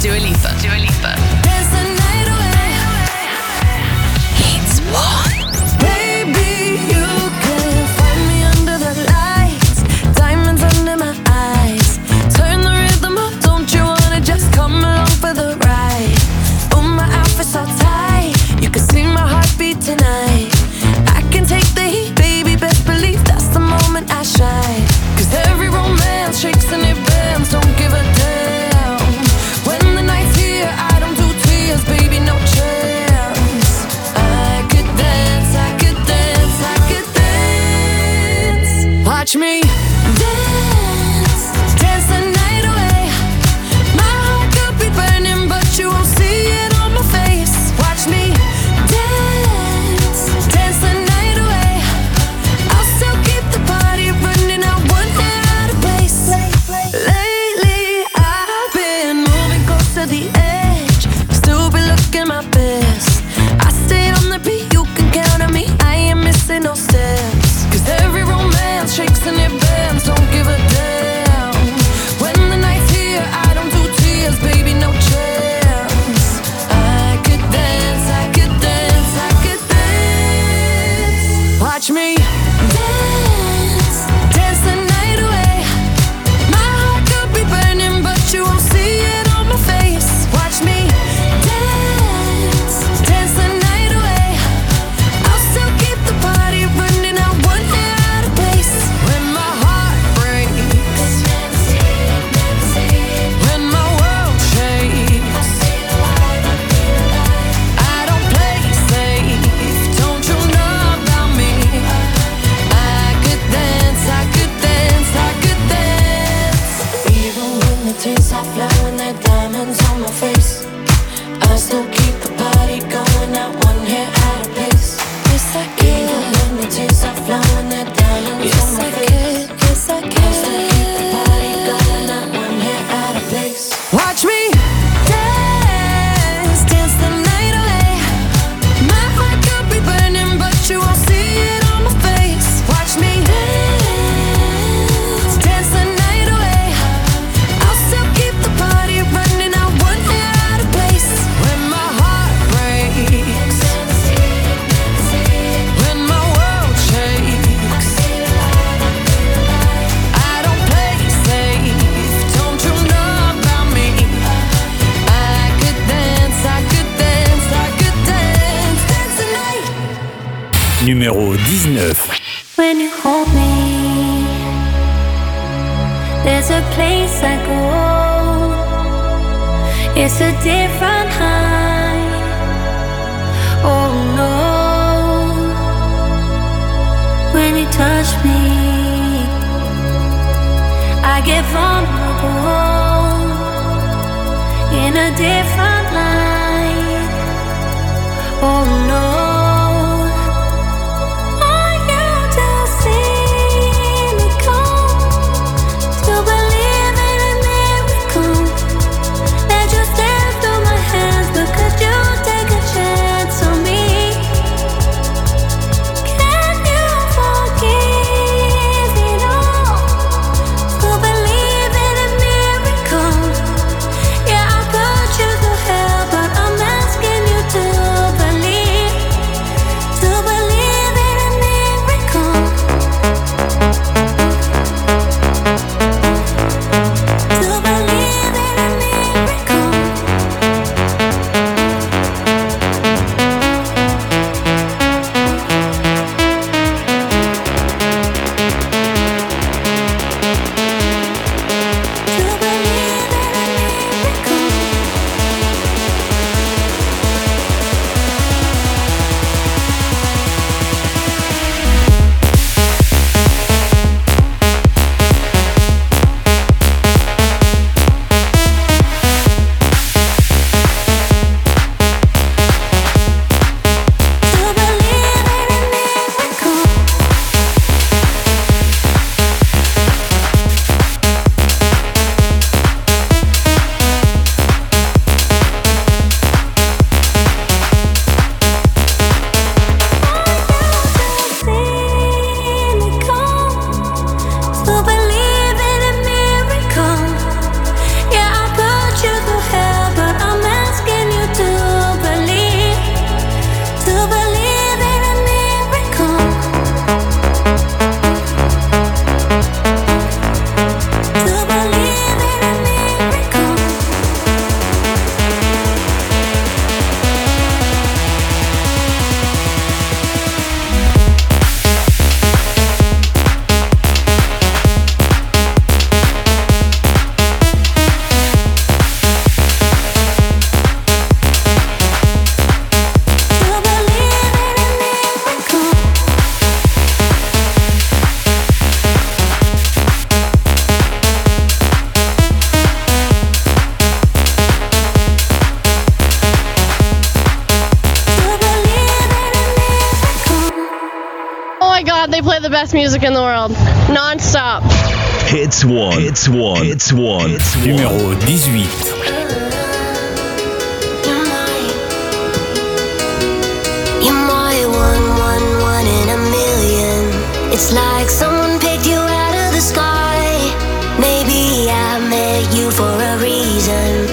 Dua Lipa. Dua Lipa. They play the best music in the world, non-stop. Hits one. Hits one. Hits one. Hits one. Numéro 18. It's like someone picked you out of the sky. Maybe I made you for a reason.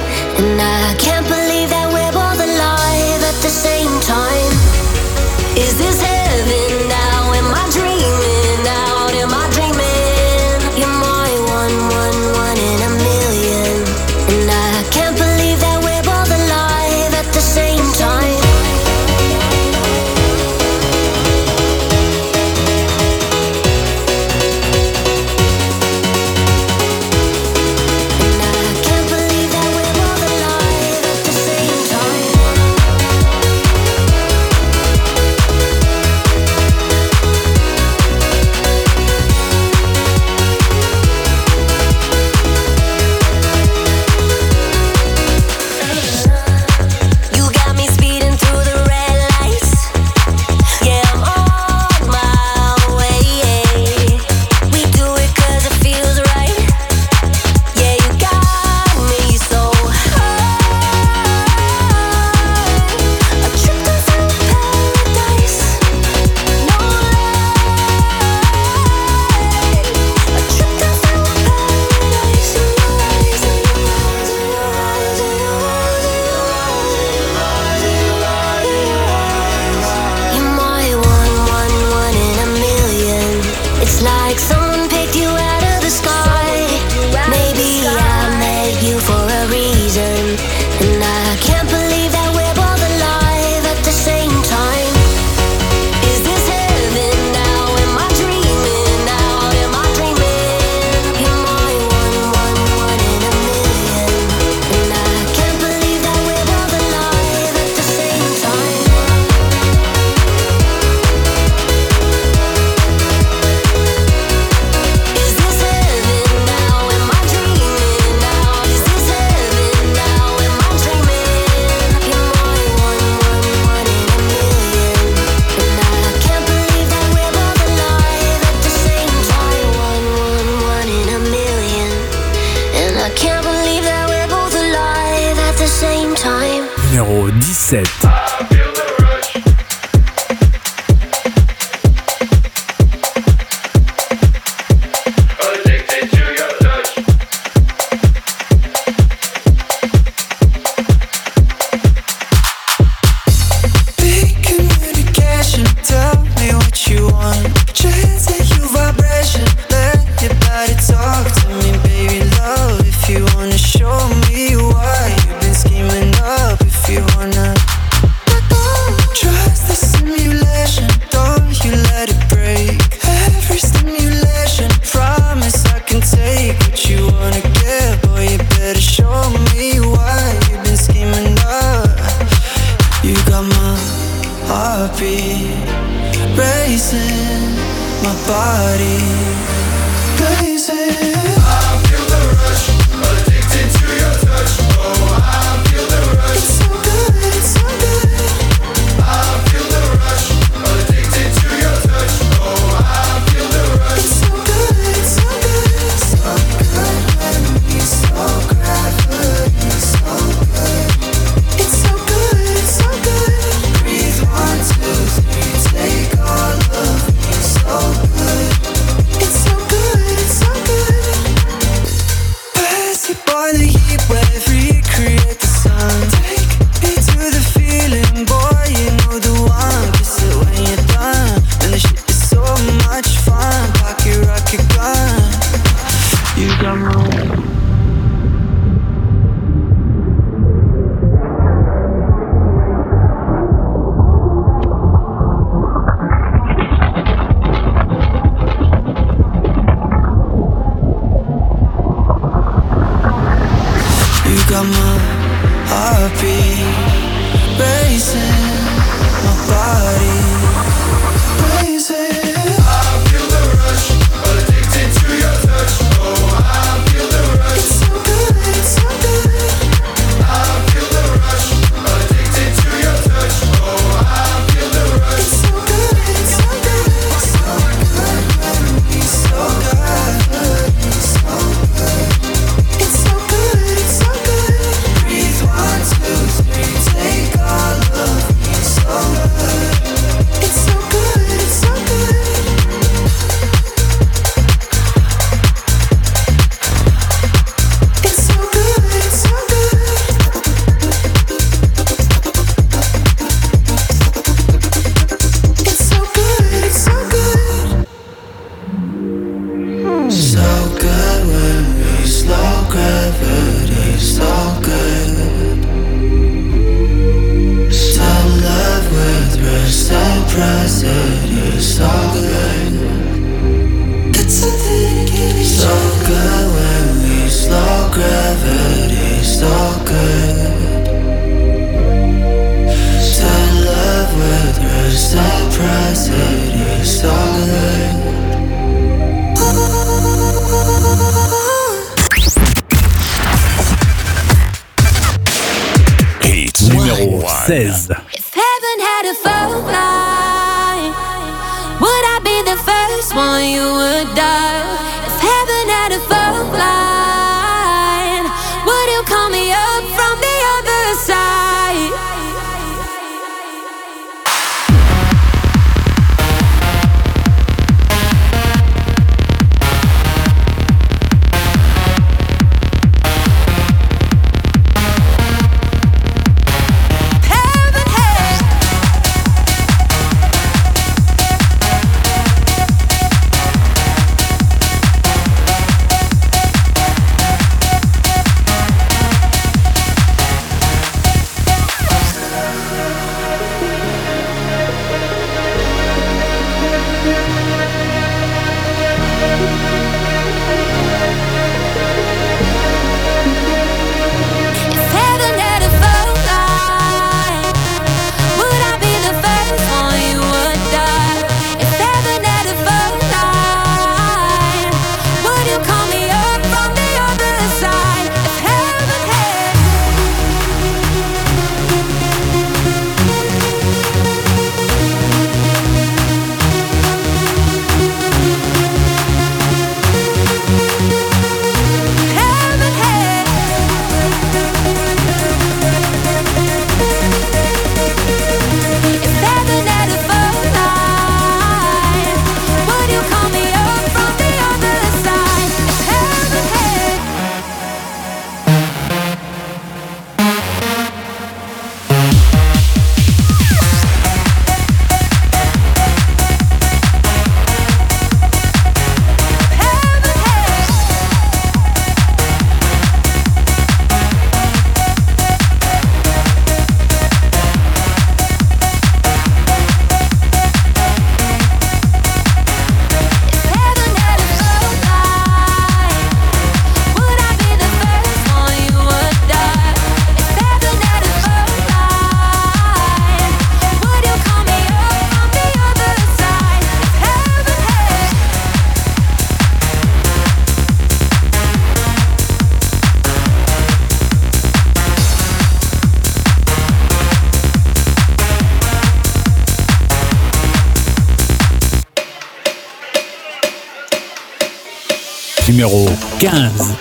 15.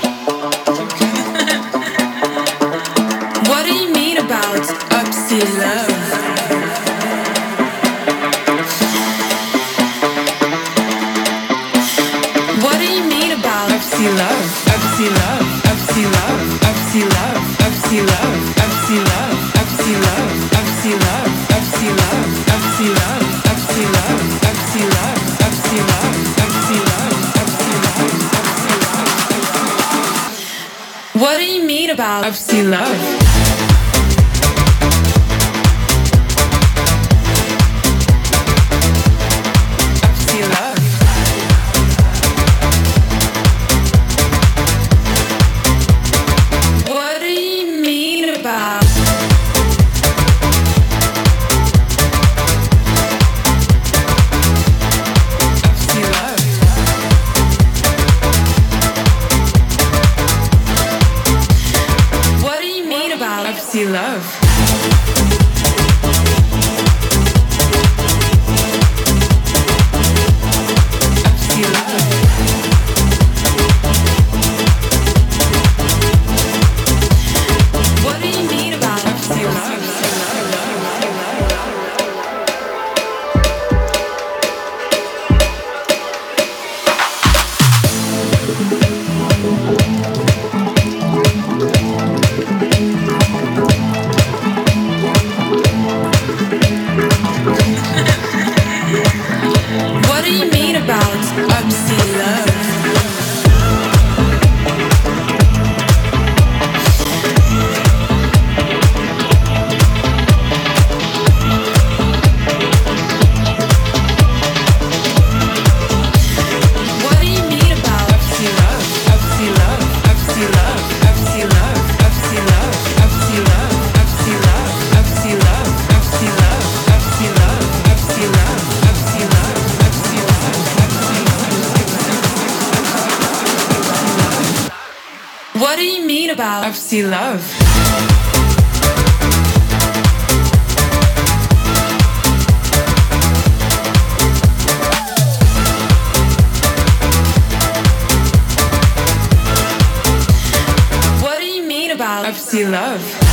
of sea love.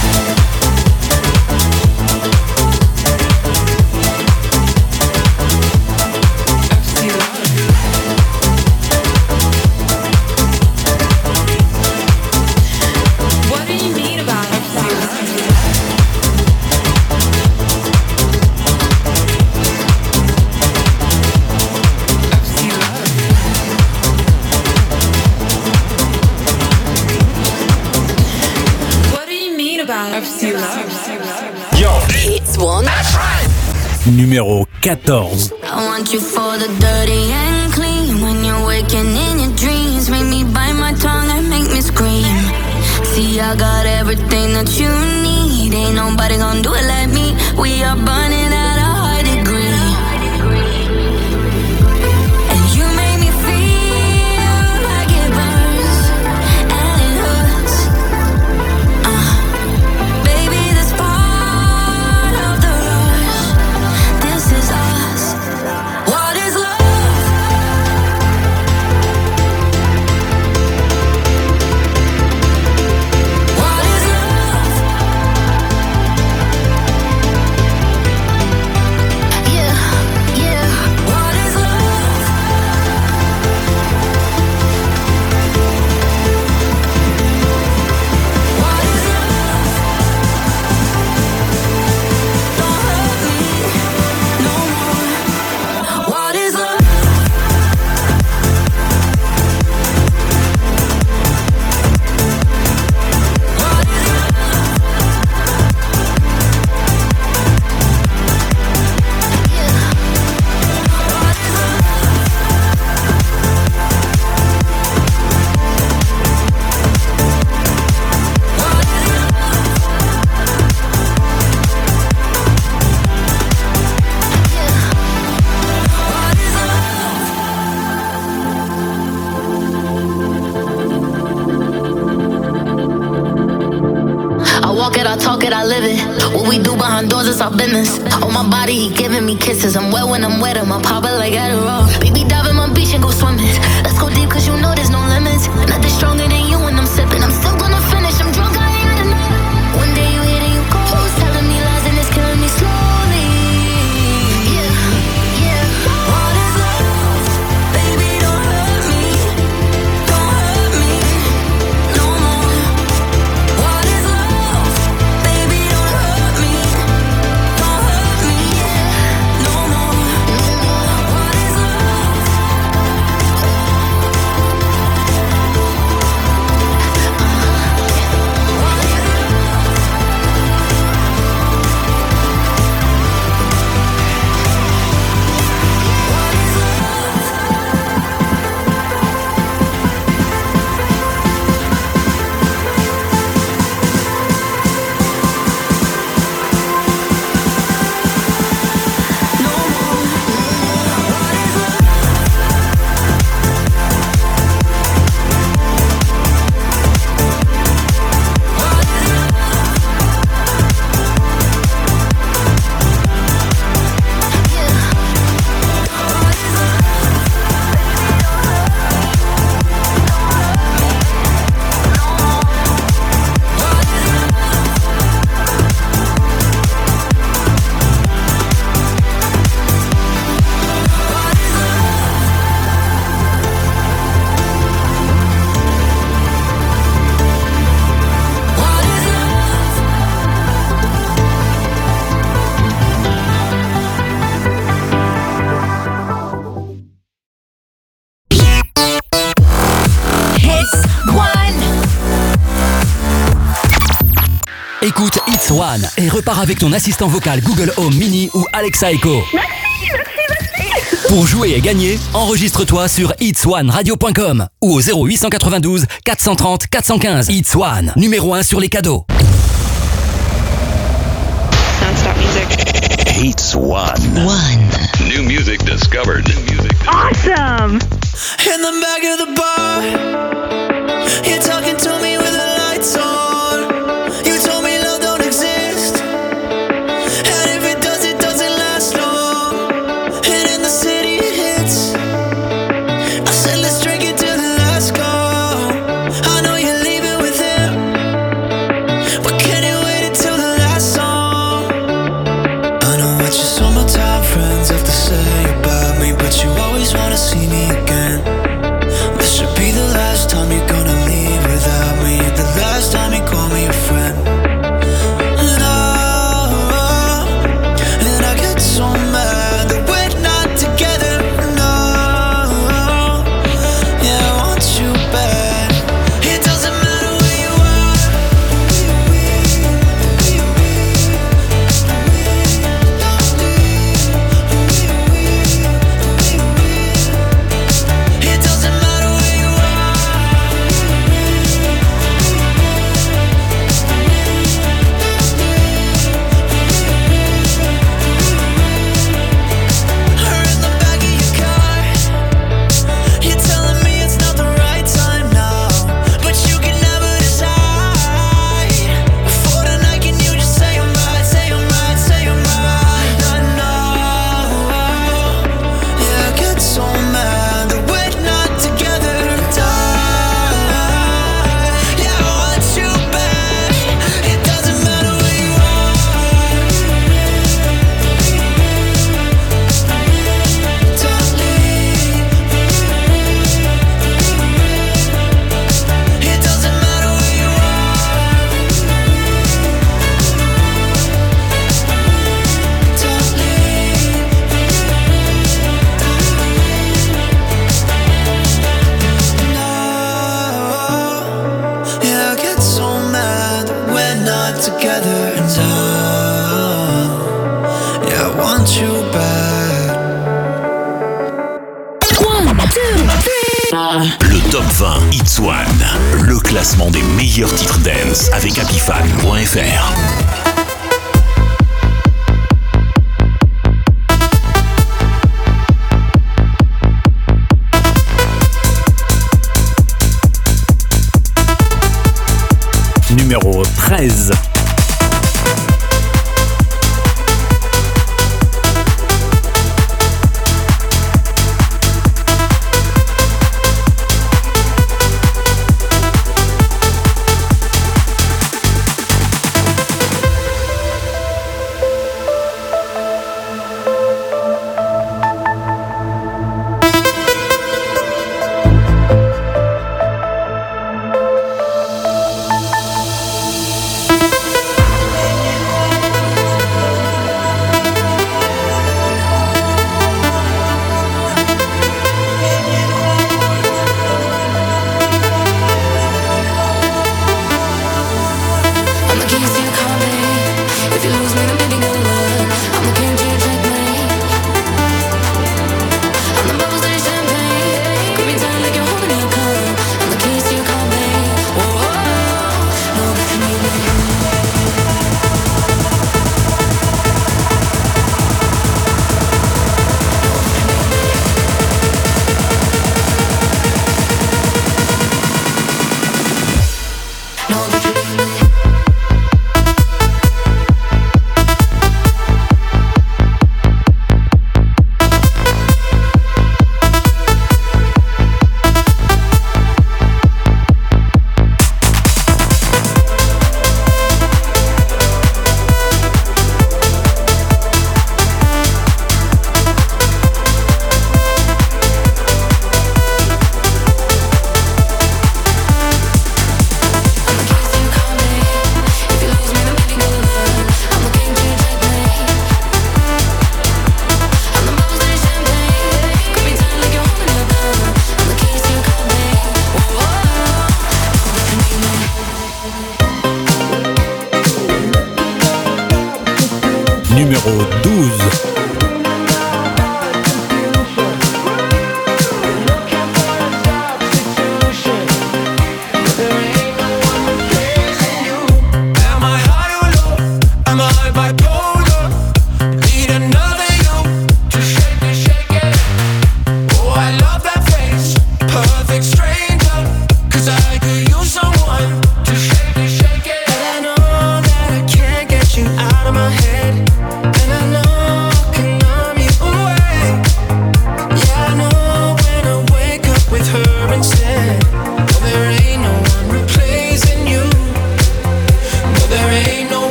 Numéro 14. I want you for the dirty and clean. When you're waking in your dreams, make me bite my tongue and make me scream. See, I got everything that you need. Ain't nobody gonna do it like me. We are burning at our business. On my body, he giving me kisses. I'm wet when I'm wet, I'm pop it like Adderall. Baby, dive in my beach and go swimming. Let's go deep, cause you know there's no limits. Nothing stronger It's et repars avec ton assistant vocal Google Home Mini ou Alexa Echo. Pour jouer et gagner, enregistre-toi sur itswaneradio.com ou au 0892 430 415. It's One, numéro 1 sur les cadeaux. Non-stop music. Hates one. One. New music discovered. New music Awesome. In the back of the bar, you're talking to me with the lights on.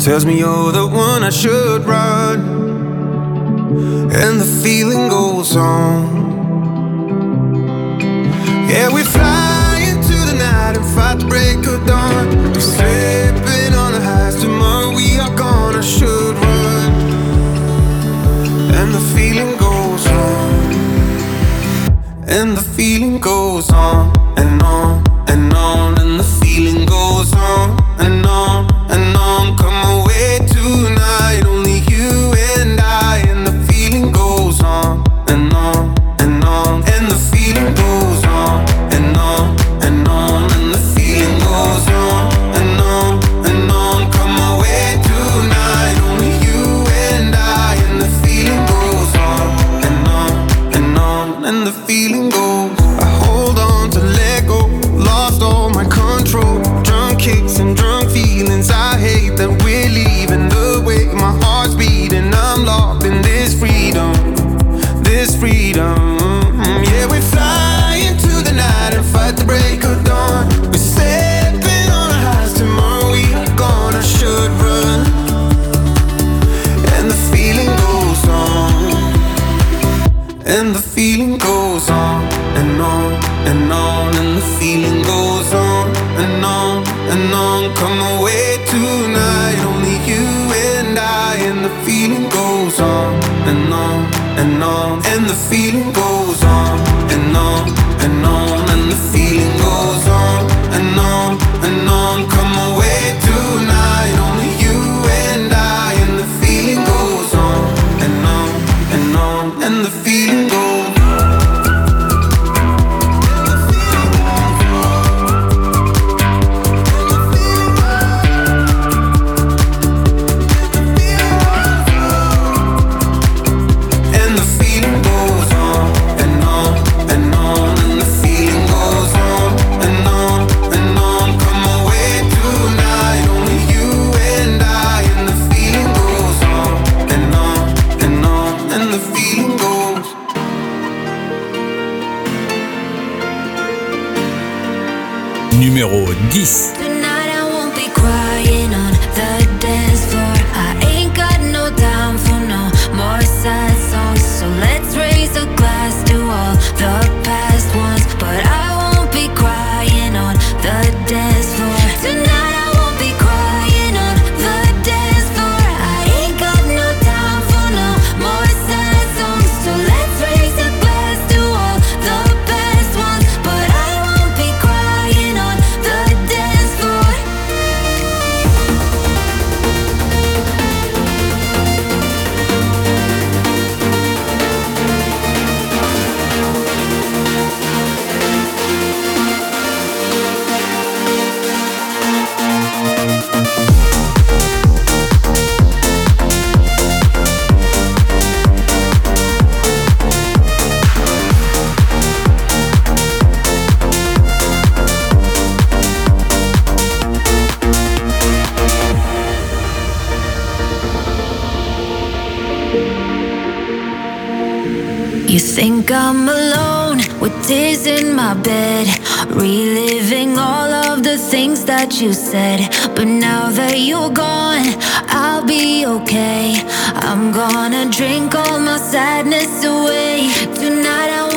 tells me you're the one I should run and the feeling goes. I hold on to let go, lost all my control. Drunk kicks and drunk feelings. I I'm alone with tears in my bed, reliving all of the things that you said. But now that you're gone, I'll be okay. I'm gonna drink all my sadness away. Tonight I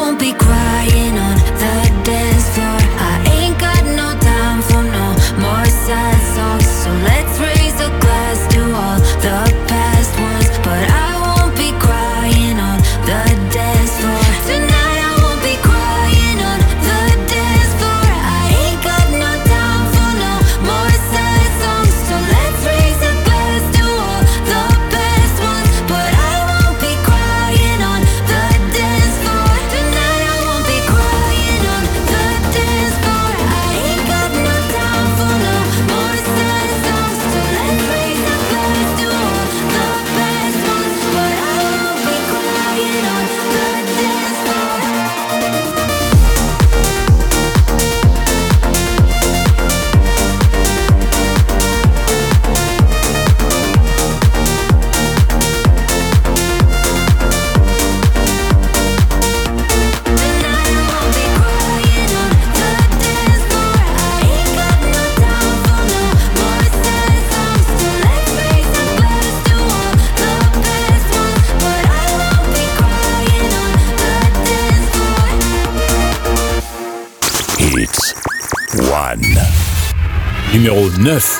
9.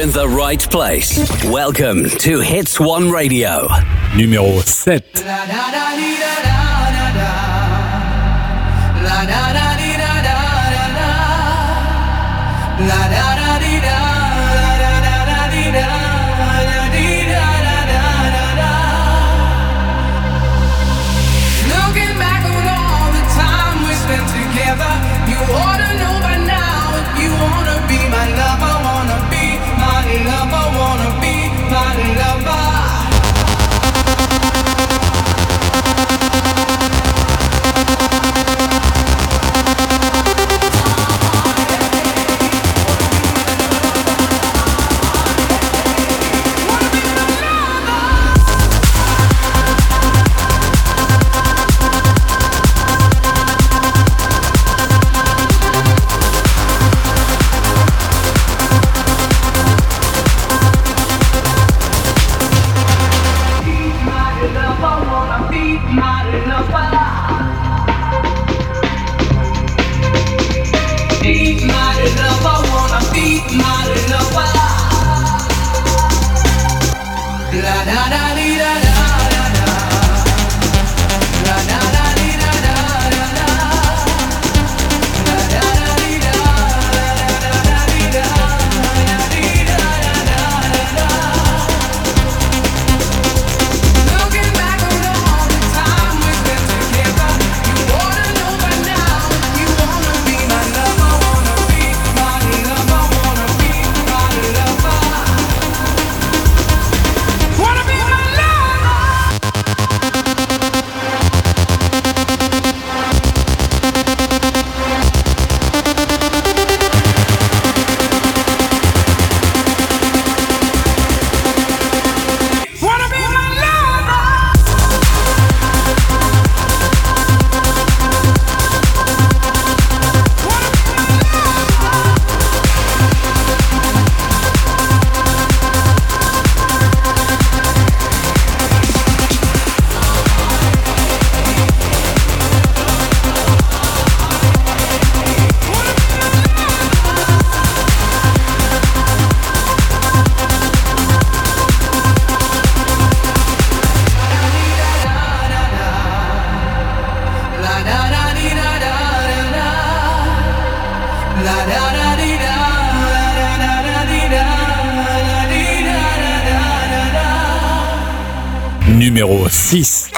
In the right place. Welcome to Hits One Radio. Numéro 7. La, da, da, da, 6.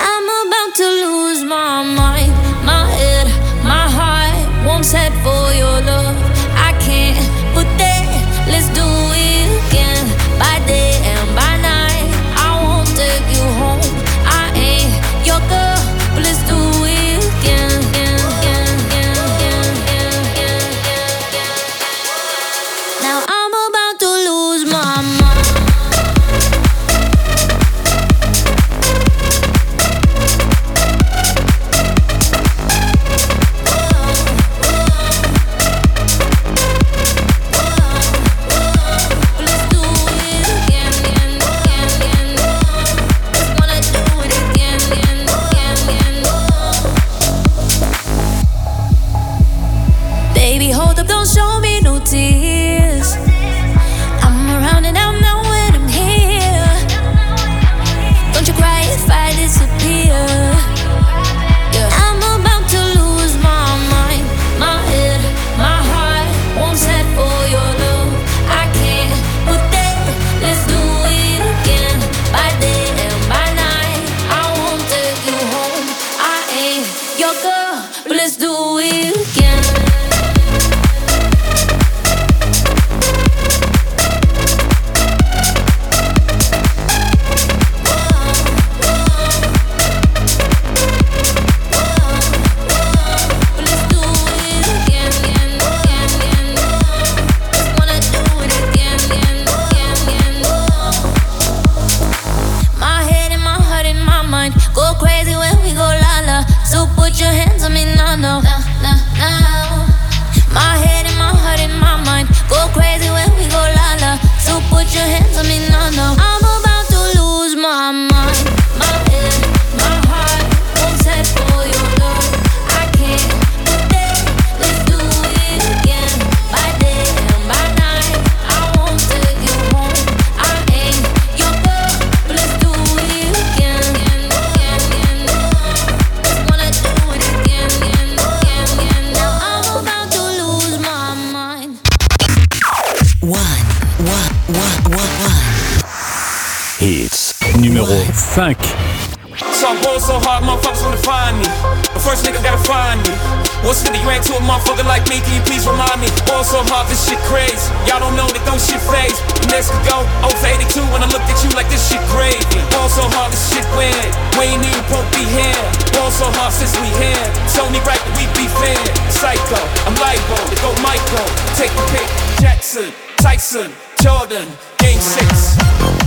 Here. It's only right that we be fair. Psycho, I'm libo to go Michael. Take the pick. Jackson, Tyson, Jordan, Game 6.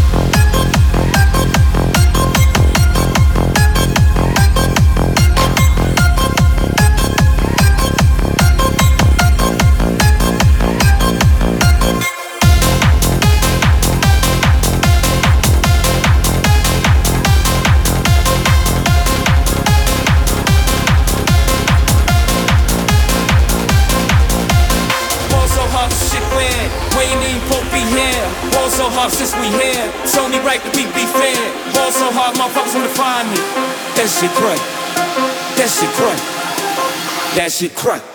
So hard since we here. It's only right that we be fair. Ball so hard, motherfuckers wanna find me. That shit crack. That shit crack. That shit crack.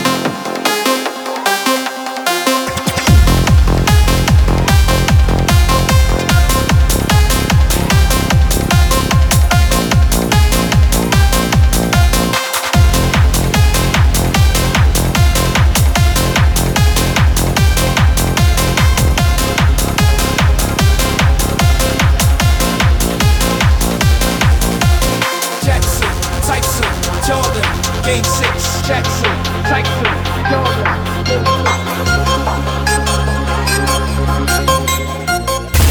Game six. Jackson, Tyson, Jordan.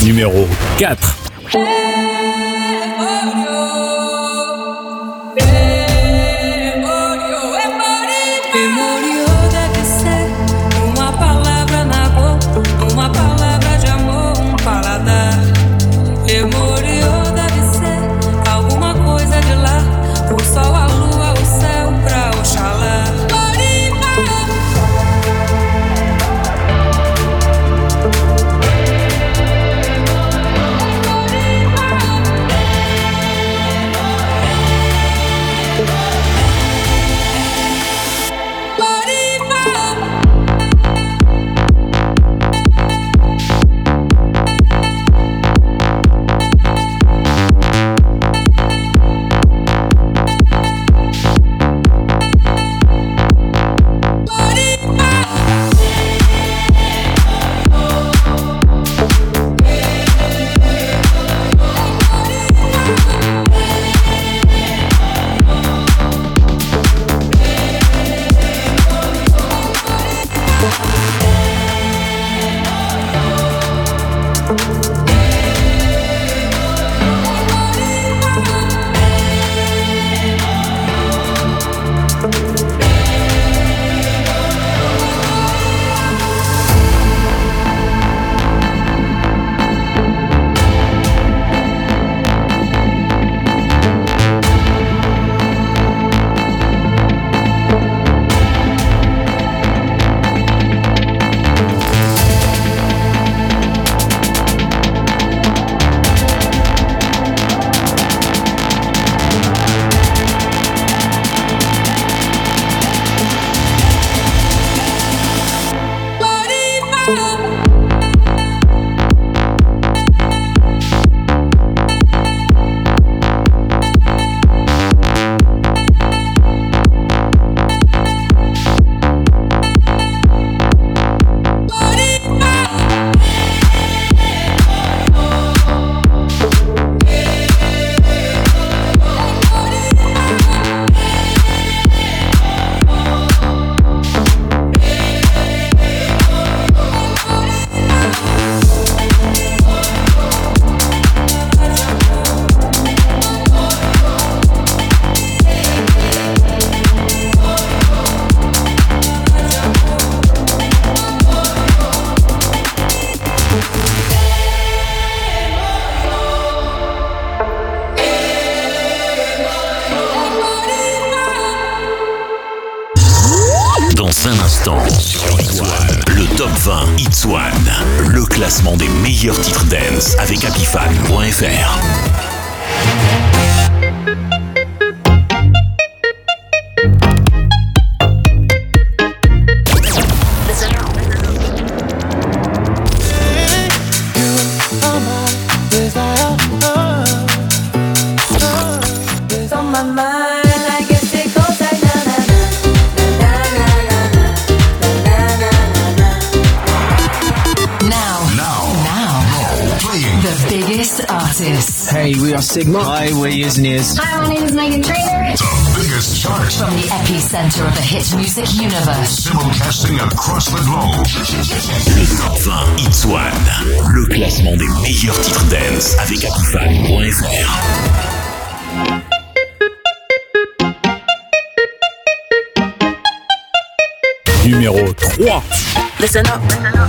Numéro 4. Megan Trainor. The biggest chart. From the epicenter of the hit music universe. Simulcasting across the globe. Le top 20 Hits One, le classement des meilleurs titres dance avec apifan.fr. Numéro 3. Listen up.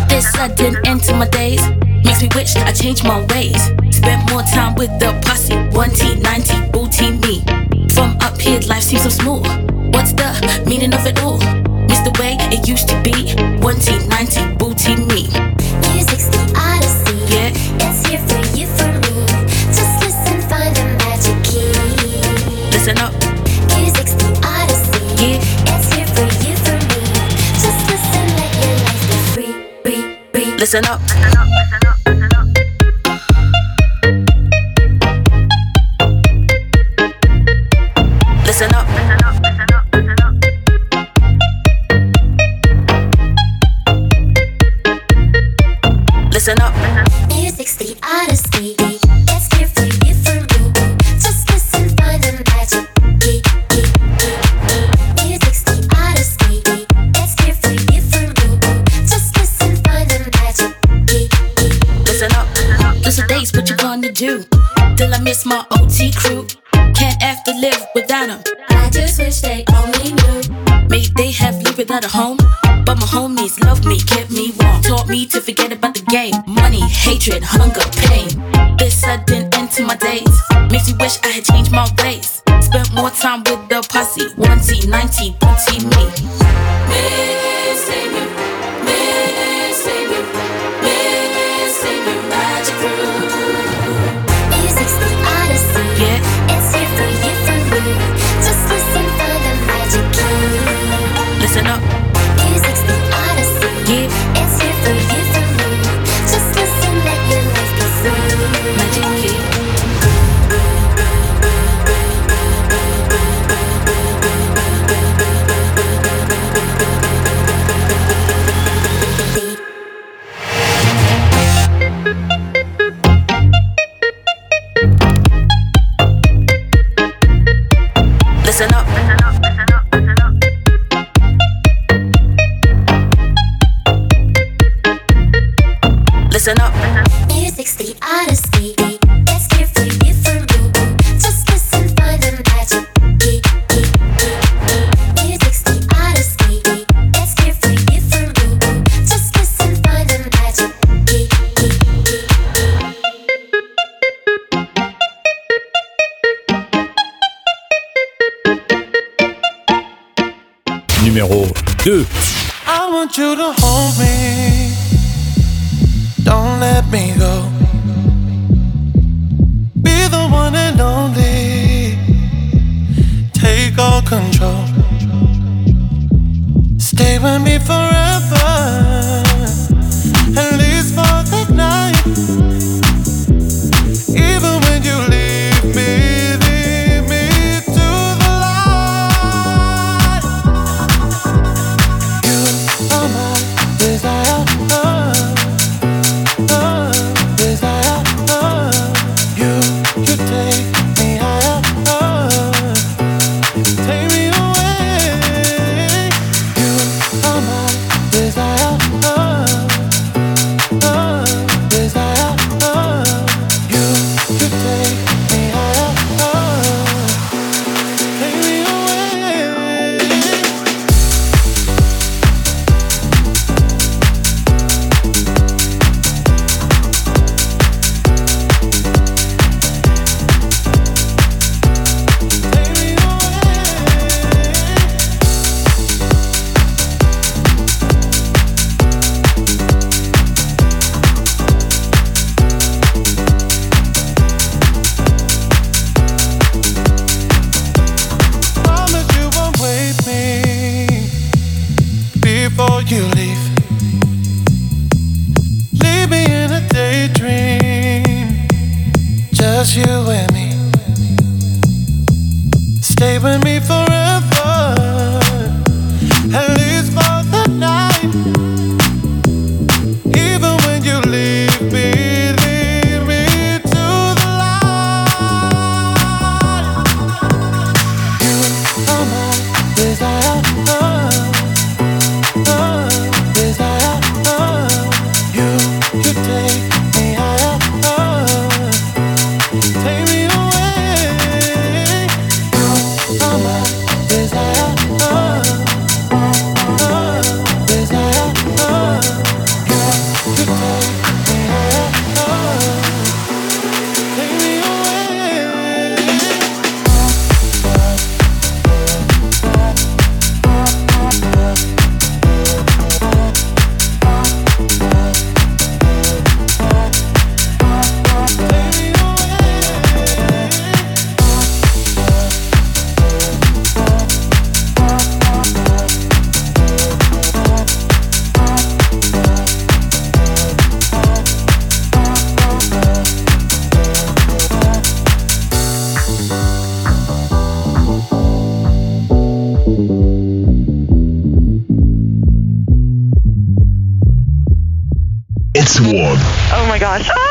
This sudden end to my days makes me wish I changed my ways. Spent more time with the posse. 1T, 90, booty me. From up here, life seems so smooth. What's the meaning of it all? Miss the way it used to be. 1T, 90, booty me. Music's the odyssey. Yeah. It's here for you, for me. Just listen, find the magic key. Listen up. Music's the odyssey. Yeah. It's here for you, for me. Just listen, let your life be free, free, free. Listen up. Listen I just wish they only knew. May they have lived without a home. But my homies love me, kept me warm. Taught me to forget about the game. Money, hatred, hunger, pain. This sudden end to my days. Makes me wish I had changed my ways. Spent more time with the posse. 1T, 90, booty me. Oh my gosh. Ah!